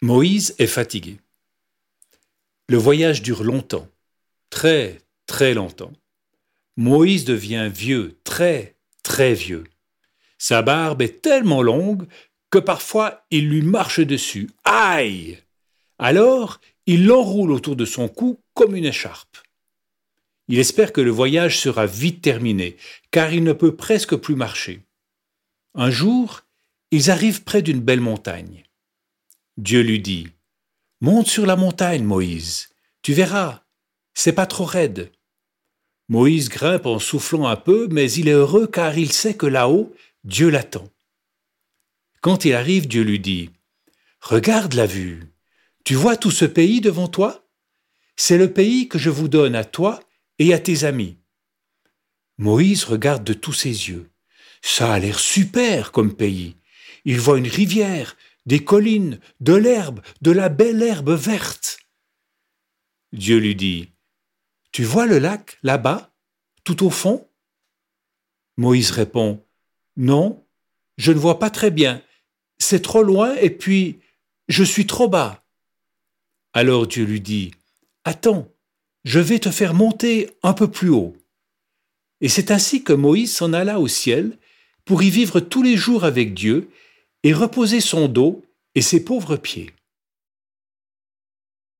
Moïse est fatigué. Le voyage dure longtemps, très, très longtemps. Moïse devient vieux, très, très vieux. Sa barbe est tellement longue que parfois il lui marche dessus. Aïe Alors, il l'enroule autour de son cou comme une écharpe. Il espère que le voyage sera vite terminé, car il ne peut presque plus marcher. Un jour, ils arrivent près d'une belle montagne. Dieu lui dit Monte sur la montagne, Moïse, tu verras, c'est pas trop raide. Moïse grimpe en soufflant un peu, mais il est heureux car il sait que là-haut, Dieu l'attend. Quand il arrive, Dieu lui dit Regarde la vue, tu vois tout ce pays devant toi? C'est le pays que je vous donne à toi et à tes amis. Moïse regarde de tous ses yeux. Ça a l'air super comme pays. Il voit une rivière, des collines, de l'herbe, de la belle herbe verte. Dieu lui dit, Tu vois le lac là-bas, tout au fond? Moïse répond, Non, je ne vois pas très bien. C'est trop loin et puis je suis trop bas. Alors Dieu lui dit, Attends, je vais te faire monter un peu plus haut. Et c'est ainsi que Moïse s'en alla au ciel pour y vivre tous les jours avec Dieu et reposer son dos et ses pauvres pieds.